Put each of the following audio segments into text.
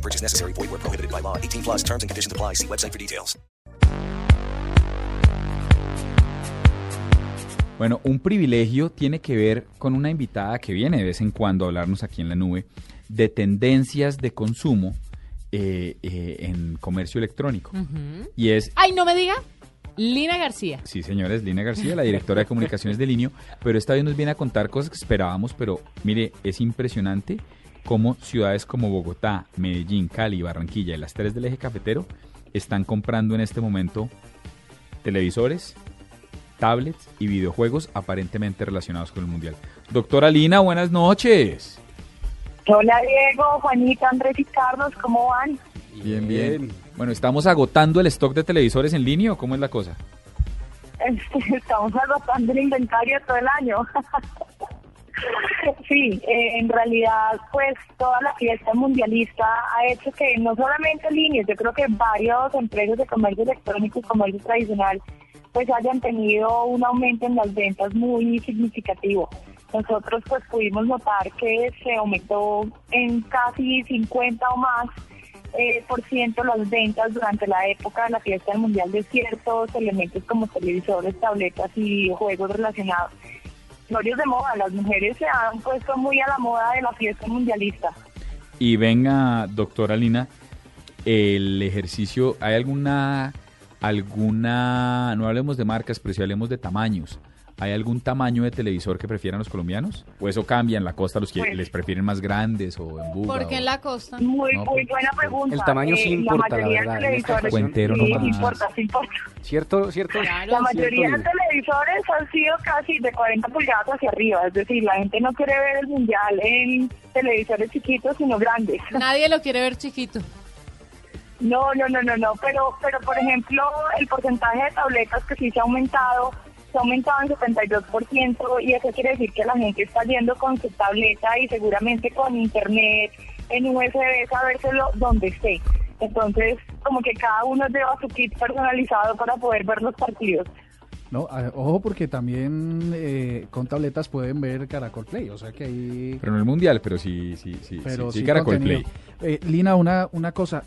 No purchase necessary. Void where prohibited by law. 18 plus terms and conditions apply. See website for details. Bueno, un privilegio tiene que ver con una invitada que viene de vez en cuando a hablarnos aquí en la nube de tendencias de consumo eh, eh, en comercio electrónico. Y es, Ay, no me diga. Lina García. sí señores, Lina García, la directora de comunicaciones de Linio, pero esta vez nos viene a contar cosas que esperábamos, pero mire, es impresionante cómo ciudades como Bogotá, Medellín, Cali, Barranquilla y las tres del eje cafetero están comprando en este momento televisores, tablets y videojuegos aparentemente relacionados con el Mundial. Doctora Lina, buenas noches. Hola Diego, Juanita, Andrés y Carlos, ¿cómo van? Bien, bien. Bueno, ¿estamos agotando el stock de televisores en línea o cómo es la cosa? Estamos agotando el inventario todo el año. Sí, eh, en realidad, pues toda la fiesta mundialista ha hecho que no solamente líneas, yo creo que varios empresas de comercio electrónico y comercio tradicional, pues hayan tenido un aumento en las ventas muy significativo. Nosotros pues pudimos notar que se aumentó en casi 50 o más eh, por ciento las ventas durante la época de la fiesta del mundial de ciertos elementos como televisores, tabletas y juegos relacionados. Glorios de moda, las mujeres se han puesto muy a la moda de la fiesta mundialista. Y venga, doctora Lina, el ejercicio, ¿hay alguna, alguna, no hablemos de marcas, pero si hablemos de tamaños, ¿hay algún tamaño de televisor que prefieran los colombianos? ¿O eso cambia en la costa, los que Pues- les prefieren más grandes o en buga? ¿Por qué en la costa? Muy, No, muy pues, buena pregunta. el tamaño sí Eh, importa, La la mayoría verdad, de televisores Cuentero sí, nomás. importa, sí importa. ¿Cierto? ¿Cierto? Claro, La mayoría de cierto, televisores han sido casi de 40 pulgadas hacia arriba, es decir, la gente no quiere ver el mundial en televisores chiquitos, sino grandes. Nadie lo quiere ver chiquito. No, no, no, no, no, pero, pero por ejemplo, el porcentaje de tabletas que sí se ha aumentado, se ha aumentado en 72% y eso quiere decir que la gente está yendo con su tableta y seguramente con internet en USB sabérselo donde esté. Entonces, como que cada uno lleva su kit personalizado para poder ver los partidos. No, a- ojo porque también eh, con tabletas pueden ver Caracol Play, o sea que ahí... Pero no el mundial, pero sí, sí, sí, Pero sí, sí, sí Caracol contenido. Play. Eh, Lina, una, una cosa,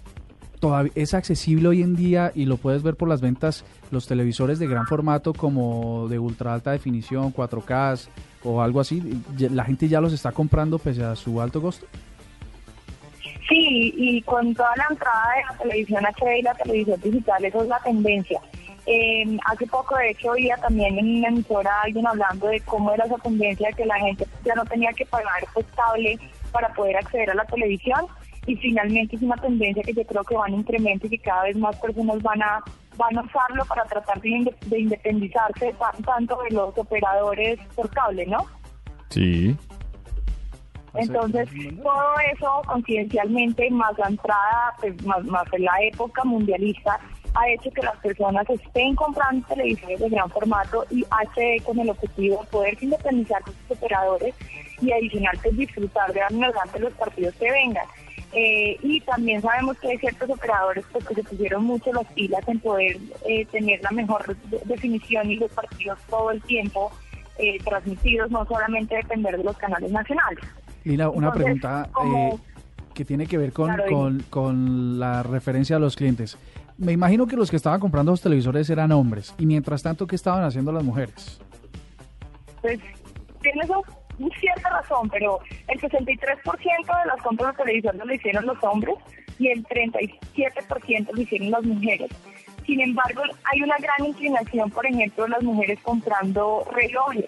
todavía es accesible hoy en día y lo puedes ver por las ventas, los televisores de gran formato como de ultra alta definición, 4K o algo así, la gente ya los está comprando pese a su alto costo. Sí, y con toda la entrada de la televisión HD y la televisión digital, eso es la tendencia. Eh, hace poco, de hecho, oía también en una emisora alguien hablando de cómo era esa tendencia de que la gente ya no tenía que pagar pues, cable para poder acceder a la televisión. Y finalmente es una tendencia que yo creo que va en incremento y que cada vez más personas van a van a usarlo para tratar de, inde- de independizarse ta- tanto de los operadores por cable, ¿no? Sí. Entonces, todo eso confidencialmente, más la entrada, pues, más, más en la época mundialista, ha hecho que las personas estén comprando televisores de gran formato y HD con el objetivo de poder independizar de sus operadores y adicional pues, disfrutar de adelante los partidos que vengan. Eh, y también sabemos que hay ciertos operadores pues, que se pusieron mucho las pilas en poder eh, tener la mejor de- definición y los partidos todo el tiempo eh, transmitidos, no solamente depender de los canales nacionales. Lina, una Entonces, pregunta como- eh, que tiene que ver con, Claro, con, con la referencia a los clientes. Me imagino que los que estaban comprando los televisores eran hombres y mientras tanto, ¿qué estaban haciendo las mujeres? pues tienes cierta razón, pero el 63% de las compras de televisión lo hicieron los hombres y el 37% lo hicieron las mujeres. Sin embargo, hay una gran inclinación, por ejemplo, de las mujeres comprando relojes,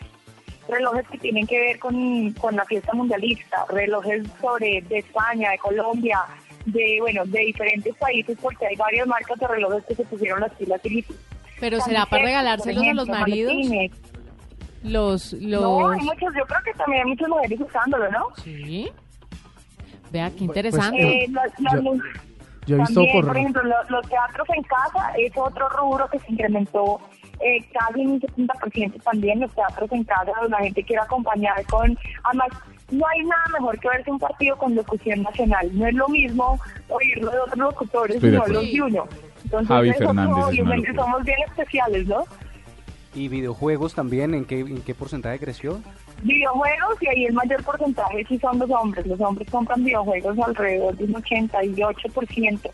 relojes que tienen que ver con, con la fiesta mundialista, relojes sobre de España, de Colombia, de bueno, de diferentes países, porque hay varias marcas de relojes que se pusieron las pilas y Pero será para regalárselos a los maridos. Los, los... No, hay muchos, yo creo que también hay muchas mujeres usándolo, ¿no? Sí. Vea, qué Pues, interesante. Eh, las Yo- Yo he visto También, por... por ejemplo, lo- los teatros en casa es otro rubro que se incrementó eh, casi un 70% también los teatros en casa, donde la gente quiere acompañar con... Además, no hay nada mejor que verse un partido con locución nacional. No es lo mismo oírlo de otros locutores, sino los de uno. Entonces, Javi es somos bien especiales, ¿no? ¿Y videojuegos también? ¿En qué, en qué porcentaje creció? Videojuegos y ahí el mayor porcentaje sí son los hombres. Los hombres compran videojuegos alrededor de un 88%.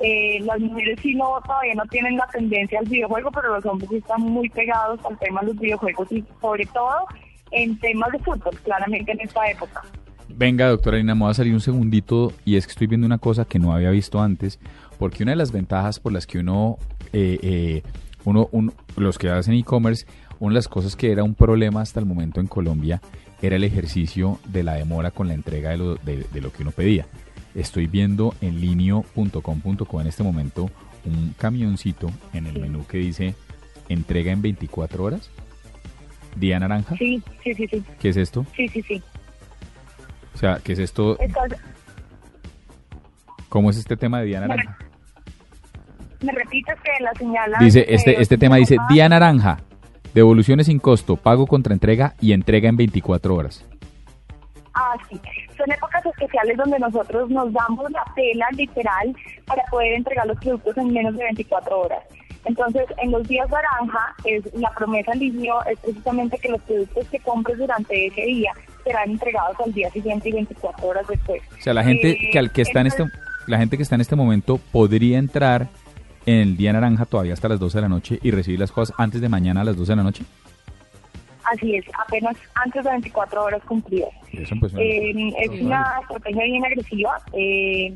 Eh, las mujeres sí no todavía no tienen la tendencia al videojuego, pero los hombres sí están muy pegados al tema de los videojuegos y sobre todo en temas de fútbol, claramente en esta época. Venga, doctora Lina, me voy a salir un segundito y es que estoy viendo una cosa que no había visto antes, porque una de las ventajas por las que uno, eh, eh, uno, un- los que hacen e-commerce, una de las cosas que era un problema hasta el momento en Colombia era el ejercicio de la demora con la entrega de lo, de, de lo que uno pedía. Estoy viendo en linio.com.co en este momento un camioncito en el menú que dice entrega en 24 horas. Día naranja. Sí, sí, sí, sí, ¿Qué es esto? sí, sí, sí. O sea, ¿qué es esto? Estás- ¿Cómo es este tema de día naranja? Me repites que la señal... Dice, este, este tema dice, día naranja, devoluciones sin costo, pago contra entrega y entrega en 24 horas. Ah, sí. Son épocas especiales donde nosotros nos damos la pela literal para poder entregar los productos en menos de 24 horas. Entonces, en los días naranja, es la promesa al inicio es precisamente que los productos que compres durante ese día serán entregados al día siguiente y 24 horas después. O sea, la gente Eh, que al que está en este la gente que está en este momento podría entrar en el día naranja todavía hasta las 12 de la noche y recibir las cosas antes de mañana a las 12 de la noche. Así es, apenas antes de 24 horas cumplidas. Eso pues, Eh, es una estrategia bien agresiva. eh,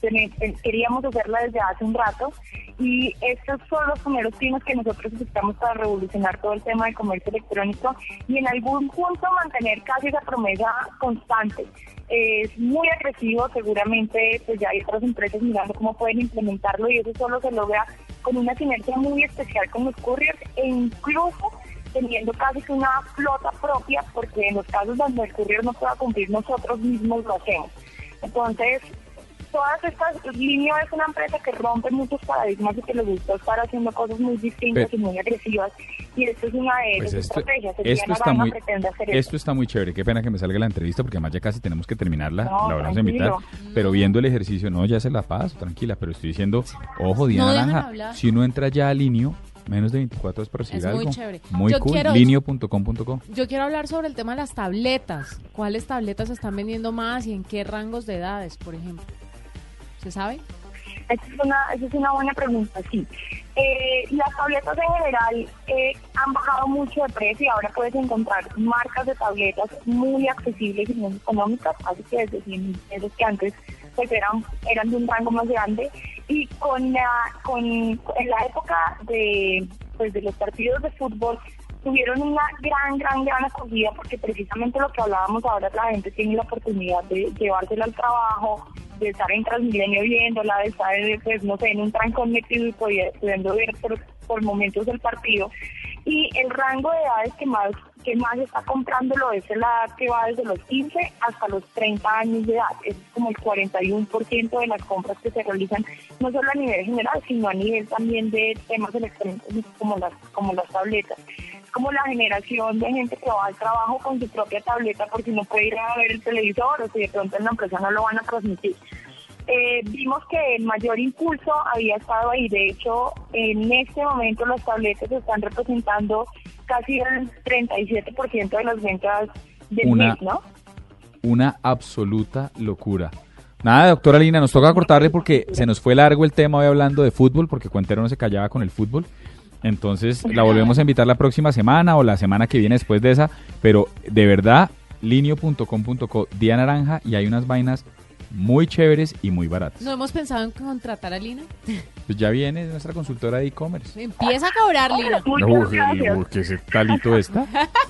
ten- queríamos hacerla desde hace un rato y estos son los primeros pinos que nosotros necesitamos para revolucionar todo el tema del comercio electrónico y en algún punto mantener casi esa promesa constante. Es muy agresivo, seguramente pues ya hay otras empresas mirando cómo pueden implementarlo y eso solo se logra con una sinergia muy especial con los couriers e incluso teniendo casi una flota propia, porque en los casos donde el courier no pueda cumplir, nosotros mismos lo hacemos. Entonces, todas estas, Linio es una empresa que rompe muchos paradigmas y que le gusta estar haciendo cosas muy distintas Pero- y muy agresivas, y esto es una de Pues esas esto, estrategias. Esto está muy pretende hacer esto está muy chévere. Qué pena que me salga la entrevista porque además ya casi tenemos que terminarla. No, la vamos a invitar. Pero viendo el ejercicio, no, ya se la paso, tranquila. Pero estoy diciendo, ojo, No dejan naranja. Si uno entra ya al Linio, menos de 24 horas para recibir Es muy algo. chévere. Muy Yo cool. Linio.com.co. Yo quiero hablar sobre el tema de las tabletas. ¿Cuáles tabletas se están vendiendo más y en qué rangos de edades, por ejemplo? ¿Se sabe? Esa es una, esa es una buena pregunta, sí. Eh, las tabletas en general eh, han bajado mucho de precio y ahora puedes encontrar marcas de tabletas muy accesibles y muy económicas, así que desde 100 mil pesos que antes pues eran, eran de un rango más grande. Y con la, con, en la época de, pues, de los partidos de fútbol tuvieron una gran, gran, gran acogida porque precisamente lo que hablábamos ahora, la gente tiene la oportunidad de llevársela al trabajo, de estar en Transmilenio viéndola, de estar, pues, no sé, en un trancón metido y pudiendo ver por, por momentos el partido. Y el rango de edades que más que más está comprándolo es la edad que va desde los 15 hasta los 30 años de edad. Es como el 41% de las compras que se realizan, no solo a nivel general, sino a nivel también de temas electrónicos como las, como las tabletas. Como la generación de gente que va al trabajo con su propia tableta porque no puede ir a ver el televisor o si de pronto en la empresa no lo van a transmitir. Eh, vimos que el mayor impulso había estado ahí. De hecho, en este momento las tabletas están representando casi el 37% de las ventas del Una- mes, ¿no? Una absoluta locura. Nada, doctora Lina, nos toca cortarle porque se nos fue largo el tema hoy hablando de fútbol, porque Cuentero no se callaba con el fútbol. Entonces la volvemos a invitar la próxima semana o la semana que viene después de esa. Pero de verdad, linio.com.co, día naranja, y hay unas vainas muy chéveres y muy baratas. ¿No hemos pensado en contratar a Lina? Pues ya viene nuestra consultora de e-commerce. Empieza a cobrar, Lina. Gracias. uy, ¿Qué ese talito está?